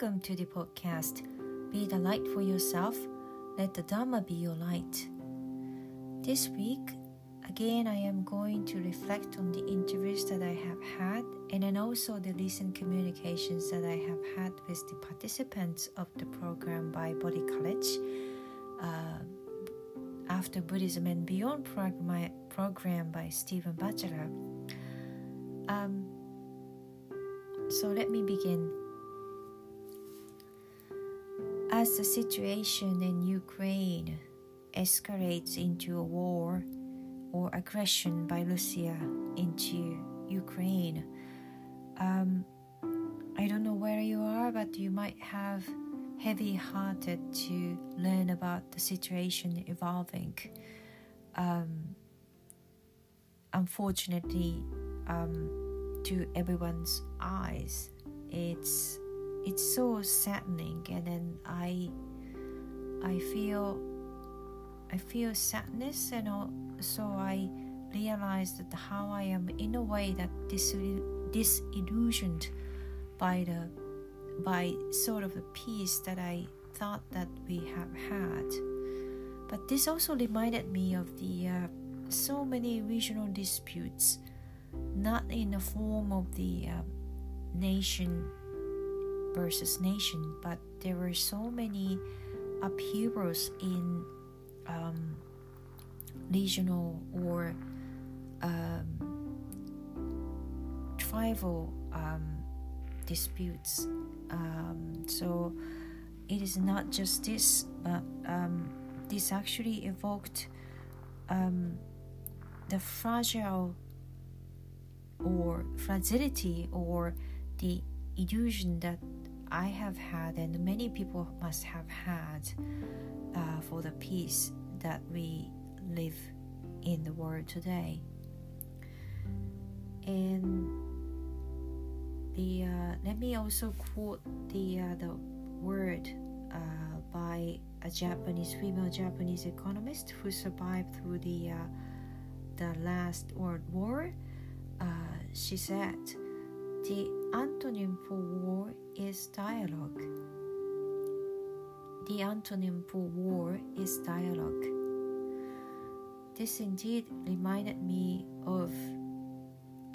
Welcome to the podcast Be the Light for Yourself, Let the Dharma Be Your Light. This week, again, I am going to reflect on the interviews that I have had and then also the recent communications that I have had with the participants of the program by Bodhi College. Uh, after Buddhism and Beyond program, program by Stephen Batchelor. Um, so let me begin. As the situation in Ukraine escalates into a war or aggression by Russia into Ukraine, um, I don't know where you are, but you might have heavy hearted to learn about the situation evolving. Um, unfortunately, um, to everyone's eyes, it's it's so saddening and then i i feel i feel sadness and so i realized that how i am in a way that dis- disillusioned by the by sort of the peace that i thought that we have had. But this also reminded me of the uh, so many regional disputes not in the form of the uh, nation versus nation, but there were so many upheavals in um, regional or um, tribal um, disputes. Um, so it is not just this, but um, this actually evoked um, the fragile or fragility or the illusion that I have had and many people must have had uh, for the peace that we live in the world today. And the uh, let me also quote the uh, the word uh, by a Japanese female Japanese economist who survived through the uh, the last World War. Uh, she said, "The antonym for war is dialogue. The antonym for war is dialogue. This indeed reminded me of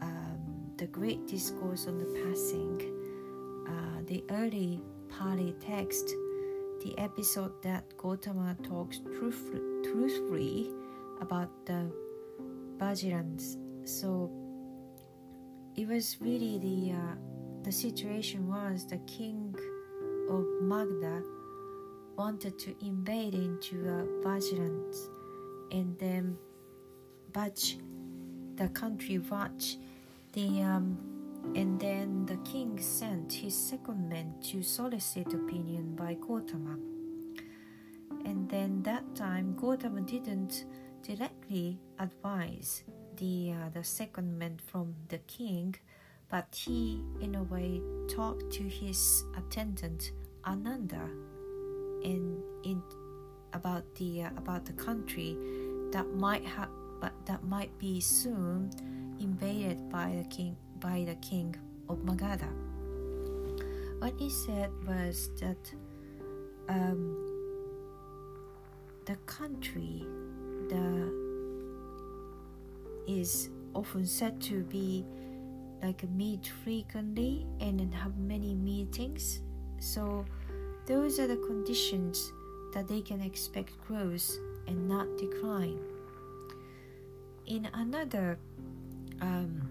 um, the great discourse on the passing, uh, the early Pali text, the episode that Gautama talks truth- truthfully about the Vajjians. So it was really the uh, the situation was the king of Magadha wanted to invade into uh, Vajjians and then Vaj, the country Vaj, the um, and then the king sent his second man to solicit opinion by Gautama. And then that time Gautama didn't directly advise the uh, the second man from the king but he, in a way, talked to his attendant Ananda in in about the uh, about the country that might have but that might be soon invaded by the king by the king of Magadha. What he said was that um, the country the is often said to be like meet frequently and have many meetings. So those are the conditions that they can expect growth and not decline. In another, um,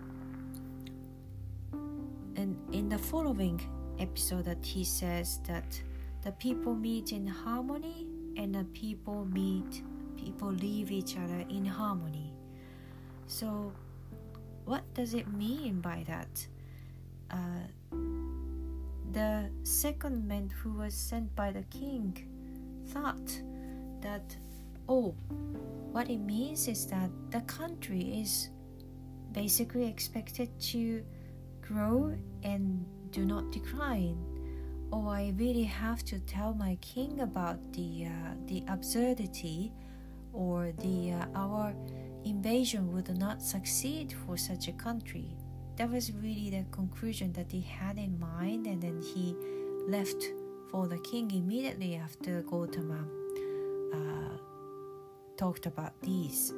and in the following episode, that he says that the people meet in harmony and the people meet, people leave each other in harmony. So what does it mean by that? Uh, the second man who was sent by the king thought that, oh, what it means is that the country is basically expected to grow and do not decline. Oh, I really have to tell my king about the uh, the absurdity or the uh, our invasion would not succeed for such a country. That was really the conclusion that he had in mind, and then he left for the king immediately after Gautama uh, talked about these.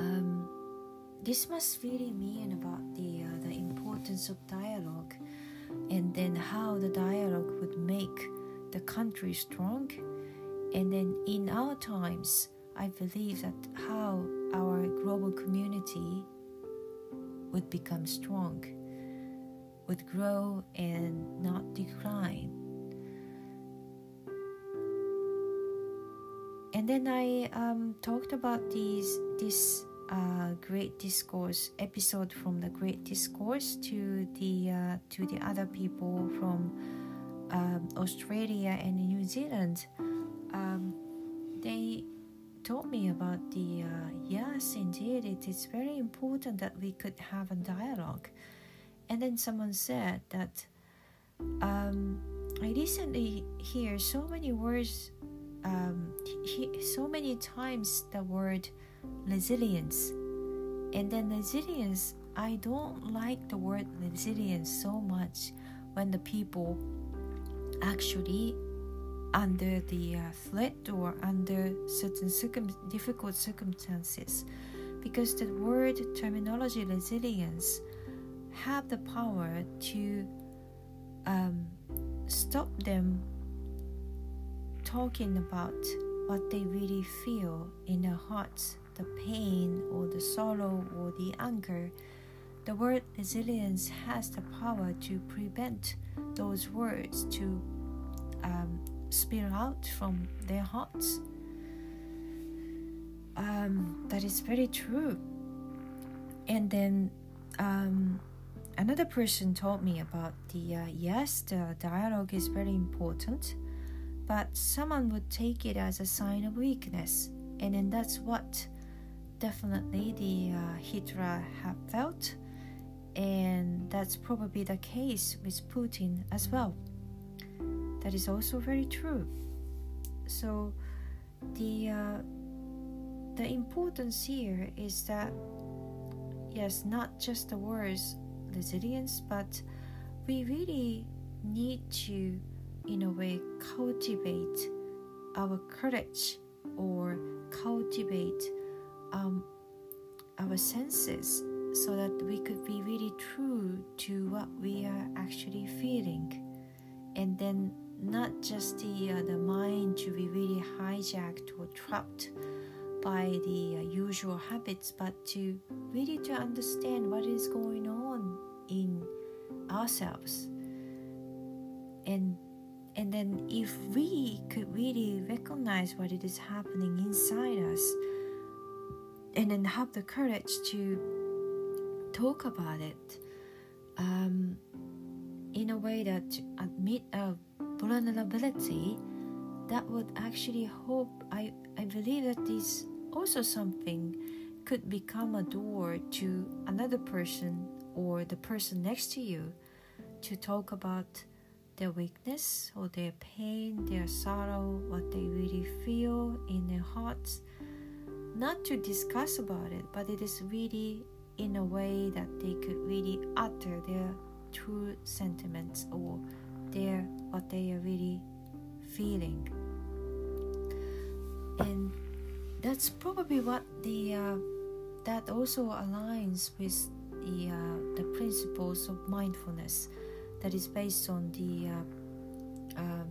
Um, this must really mean about the uh, the importance of dialogue, and then how the dialogue would make the country strong, and then in our times, I believe that how our global community would become strong, would grow and not decline. And then I um, talked about these this uh, great discourse episode from the great discourse to the uh, to the other people from um, Australia and New Zealand. Um, told me about the uh, yes, indeed, it is very important that we could have a dialogue. And then someone said that um, I recently hear so many words, um, he, so many times the word resilience. And then resilience, I don't like the word resilience so much when the people actually under the uh, threat or under certain circum- difficult circumstances. Because the word terminology resilience have the power to um, stop them talking about what they really feel in their hearts the pain or the sorrow or the anger. The word resilience has the power to prevent those words to um, spill out from their hearts. Um, that is very true. And then um, another person told me about the uh, yes, the dialogue is very important, but someone would take it as a sign of weakness, and then that's what definitely the uh, Hitler have felt, and that's probably the case with Putin as well that is also very true. So the uh, the importance here is that yes not just the words resilience but we really need to in a way cultivate our courage or cultivate um, our senses so that we could be really true to what we are actually feeling. And then not just the uh, the mind to be really hijacked or trapped by the uh, usual habits but to really to understand what is going on in ourselves. And and then if we could really recognize what it is happening inside us and then have the courage to talk about it um, in a way that admit a vulnerability that would actually hope I, I believe that this also something could become a door to another person or the person next to you to talk about their weakness or their pain, their sorrow, what they really feel in their hearts. Not to discuss about it, but it is really in a way that they could really utter their true sentiments or their what they are really feeling. And that's probably what the uh, that also aligns with the uh, the principles of mindfulness that is based on the uh, um,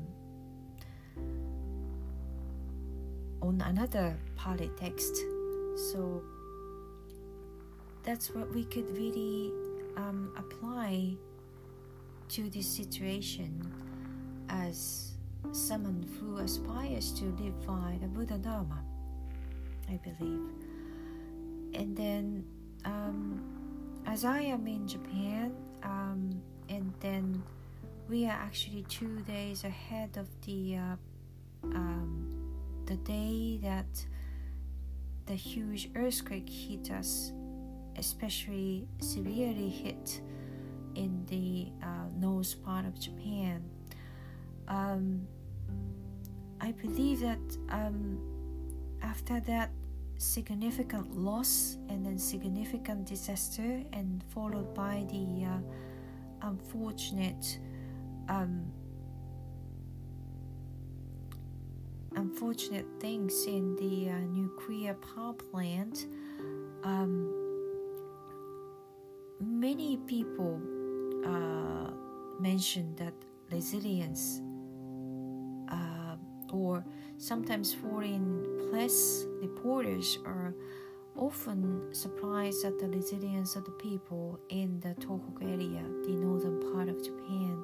on another Pali text. So that's what we could really um, apply to this situation as someone who aspires to live by the Buddha Dharma, I believe. And then, um, as I am in Japan, um, and then we are actually two days ahead of the uh, um, the day that the huge earthquake hit us, especially severely hit in the uh, north part of Japan. Um, I believe that um, after that significant loss and then significant disaster, and followed by the uh, unfortunate um, unfortunate things in the uh, nuclear power plant, um, many people uh, mention that resilience uh, or sometimes foreign press reporters are often surprised at the resilience of the people in the Tohoku area, the northern part of Japan.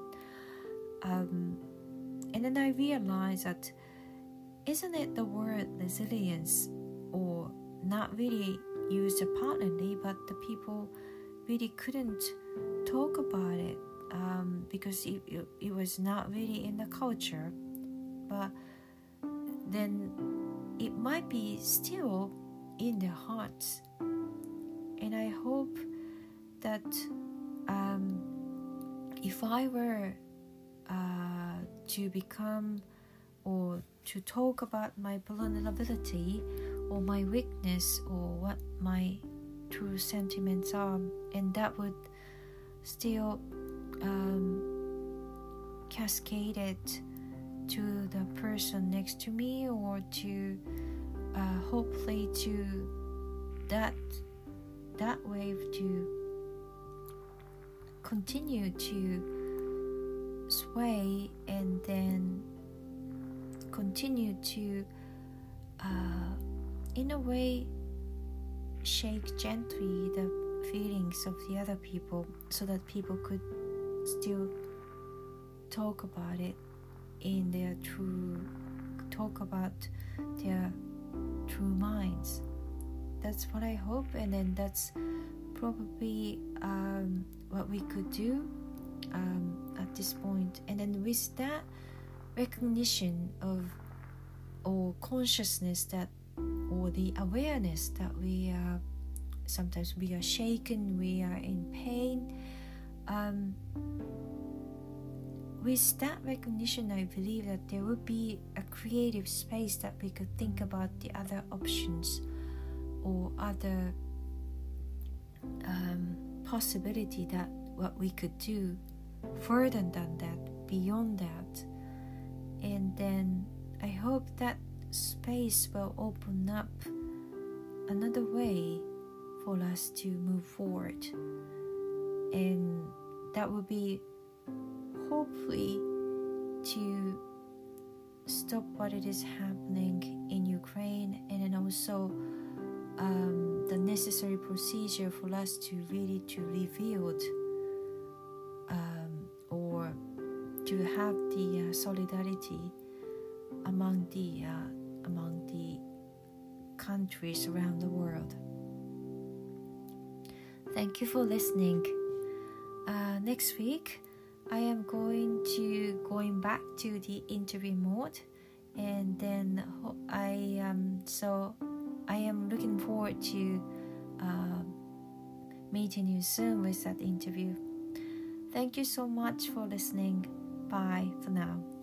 Um, and then I realized that isn't it the word resilience or not really used partly, but the people really couldn't talk about it um, because it, it, it was not really in the culture. But then it might be still in their hearts. And I hope that um, if I were uh, to become or to talk about my vulnerability or my weakness or what my true sentiments are, and that would still um, cascade it to the person next to me or to uh, hopefully to that that wave to continue to sway and then continue to uh, in a way shake gently the feelings of the other people so that people could still talk about it in their true talk about their true minds. That's what i hope and then that's probably um, what we could do um, at this point. And then with that recognition of or consciousness that or the awareness that we are sometimes we are shaken we are in pain um, with that recognition i believe that there would be a creative space that we could think about the other options or other um, possibility that what we could do further than that beyond that. And then I hope that space will open up another way for us to move forward. And that will be hopefully to stop what it is happening in Ukraine and then also um, the necessary procedure for us to really to rebuild um, or to have the uh, solidarity among the uh, among the countries around the world. Thank you for listening. Uh, next week, I am going to going back to the interview mode, and then I um so I am looking forward to uh, meeting you soon with that interview. Thank you so much for listening. Bye for now.